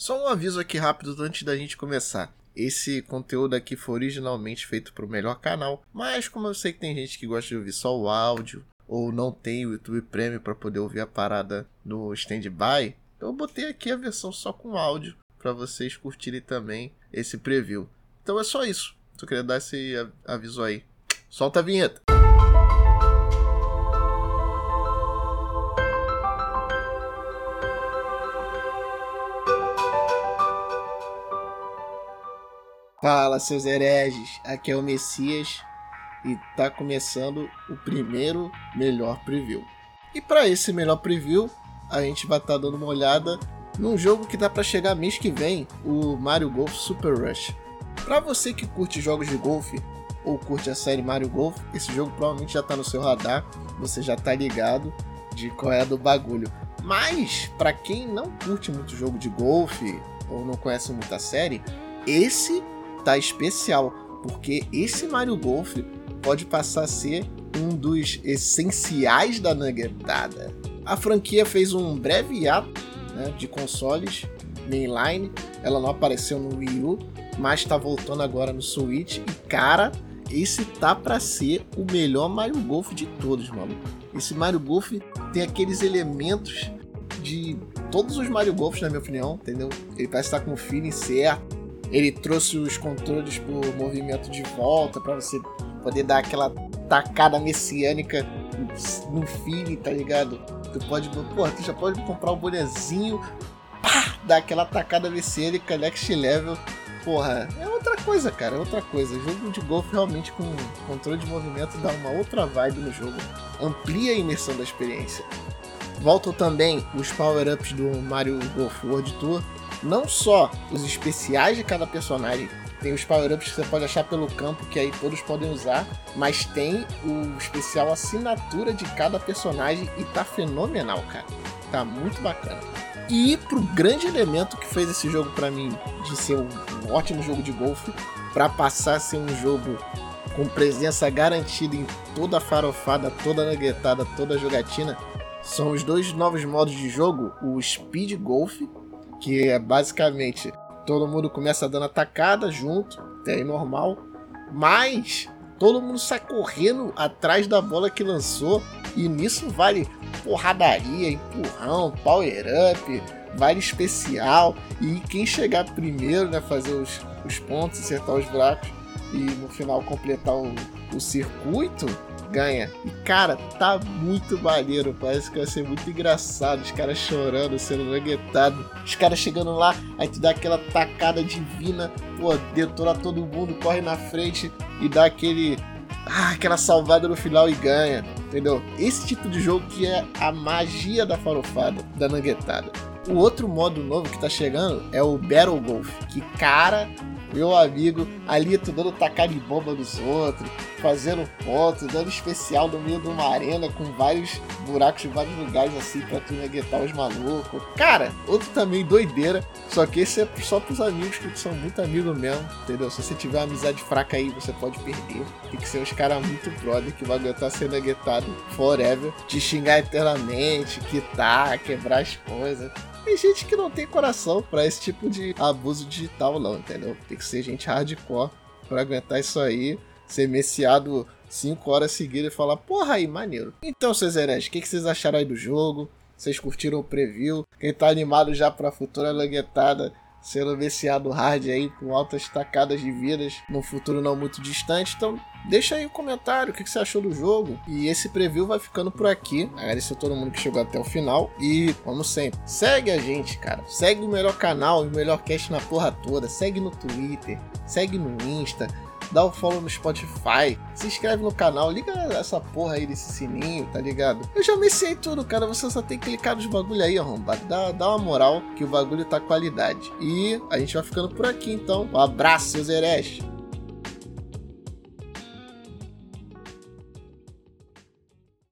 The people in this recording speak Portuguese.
Só um aviso aqui rápido antes da gente começar. Esse conteúdo aqui foi originalmente feito para o melhor canal, mas como eu sei que tem gente que gosta de ouvir só o áudio ou não tem o YouTube Premium para poder ouvir a parada no standby, eu botei aqui a versão só com áudio para vocês curtirem também esse preview. Então é só isso. Só queria dar esse aviso aí. Solta a vinheta. Fala, seus hereges. Aqui é o Messias e tá começando o primeiro melhor preview. E para esse melhor preview, a gente vai estar tá dando uma olhada num jogo que dá para chegar mês que vem, o Mario Golf Super Rush. Para você que curte jogos de golfe ou curte a série Mario Golf, esse jogo provavelmente já tá no seu radar, você já tá ligado de qual é do bagulho. Mas para quem não curte muito jogo de golfe ou não conhece muita série, esse tá especial, porque esse Mario Golf pode passar a ser um dos essenciais da nuggetada. A franquia fez um breve ato né, de consoles mainline, ela não apareceu no Wii U, mas está voltando agora no Switch e cara, esse tá para ser o melhor Mario Golf de todos, mano. Esse Mario Golf tem aqueles elementos de todos os Mario Golfs, na minha opinião, entendeu? Ele parece estar com o feeling certo. Ele trouxe os controles pro movimento de volta para você poder dar aquela tacada messiânica no feeling, tá ligado? Tu pode, porra, tu já pode comprar o um bonezinho, pá, dar aquela tacada messiânica next level. Porra, é outra coisa, cara, é outra coisa. Jogo de golfe realmente com controle de movimento dá uma outra vibe no jogo, amplia a imersão da experiência. Voltam também os power-ups do Mario Golf World Tour, não só os especiais de cada personagem, tem os power-ups que você pode achar pelo campo, que aí todos podem usar, mas tem o especial assinatura de cada personagem e tá fenomenal, cara. Tá muito bacana. E pro grande elemento que fez esse jogo para mim de ser um, ótimo jogo de golfe, para passar a ser um jogo com presença garantida em toda a farofada, toda a toda a jogatina, são os dois novos modos de jogo, o Speed Golf, que é basicamente todo mundo começa dando atacada junto, até normal, mas todo mundo sai correndo atrás da bola que lançou e nisso vale porradaria, empurrão, power up, vale especial e quem chegar primeiro, né, fazer os, os pontos, acertar os buracos e no final completar o, o circuito, ganha. E cara, tá muito maneiro. Parece que vai ser muito engraçado. Os caras chorando, sendo nuggetados. Os caras chegando lá, aí tu dá aquela tacada divina, pô, detona todo mundo, corre na frente e dá aquele. Ah, aquela salvada no final e ganha. Entendeu? Esse tipo de jogo que é a magia da farofada, da nuggetada. O outro modo novo que tá chegando é o Battle Golf, que cara, meu amigo, ali dando tacar de bomba nos outros, fazendo pontos, dando especial no meio de uma arena com vários buracos em vários lugares assim pra tu neguetar os malucos. Cara, outro também doideira, só que esse é só pros amigos que são muito amigos mesmo, entendeu? Se você tiver uma amizade fraca aí, você pode perder. Tem que ser uns caras muito brother que vai aguentar ser neguetado forever, te xingar eternamente, quitar, quebrar as coisas. Tem gente que não tem coração para esse tipo de abuso digital, não, entendeu? Tem que ser gente hardcore para aguentar isso aí, ser messiado 5 horas seguidas e falar, porra aí, maneiro. Então, seus hereges, o que, que vocês acharam aí do jogo? Vocês curtiram o preview? Quem tá animado já pra futura languetada sendo viciado hard aí com altas tacadas de vidas no futuro não muito distante. Então, deixa aí o um comentário, o que você achou do jogo. E esse preview vai ficando por aqui. Agradeço a todo mundo que chegou até o final. E, como sempre, segue a gente, cara. Segue o melhor canal o melhor cast na porra toda. Segue no Twitter, segue no Insta dá o follow no Spotify, se inscreve no canal, liga essa porra aí desse sininho, tá ligado? Eu já mexei tudo, cara, você só tem que clicar nos bagulho aí, arrombado. Dá, dá uma moral que o bagulho tá qualidade. E a gente vai ficando por aqui então. Um abraço, seus hereges.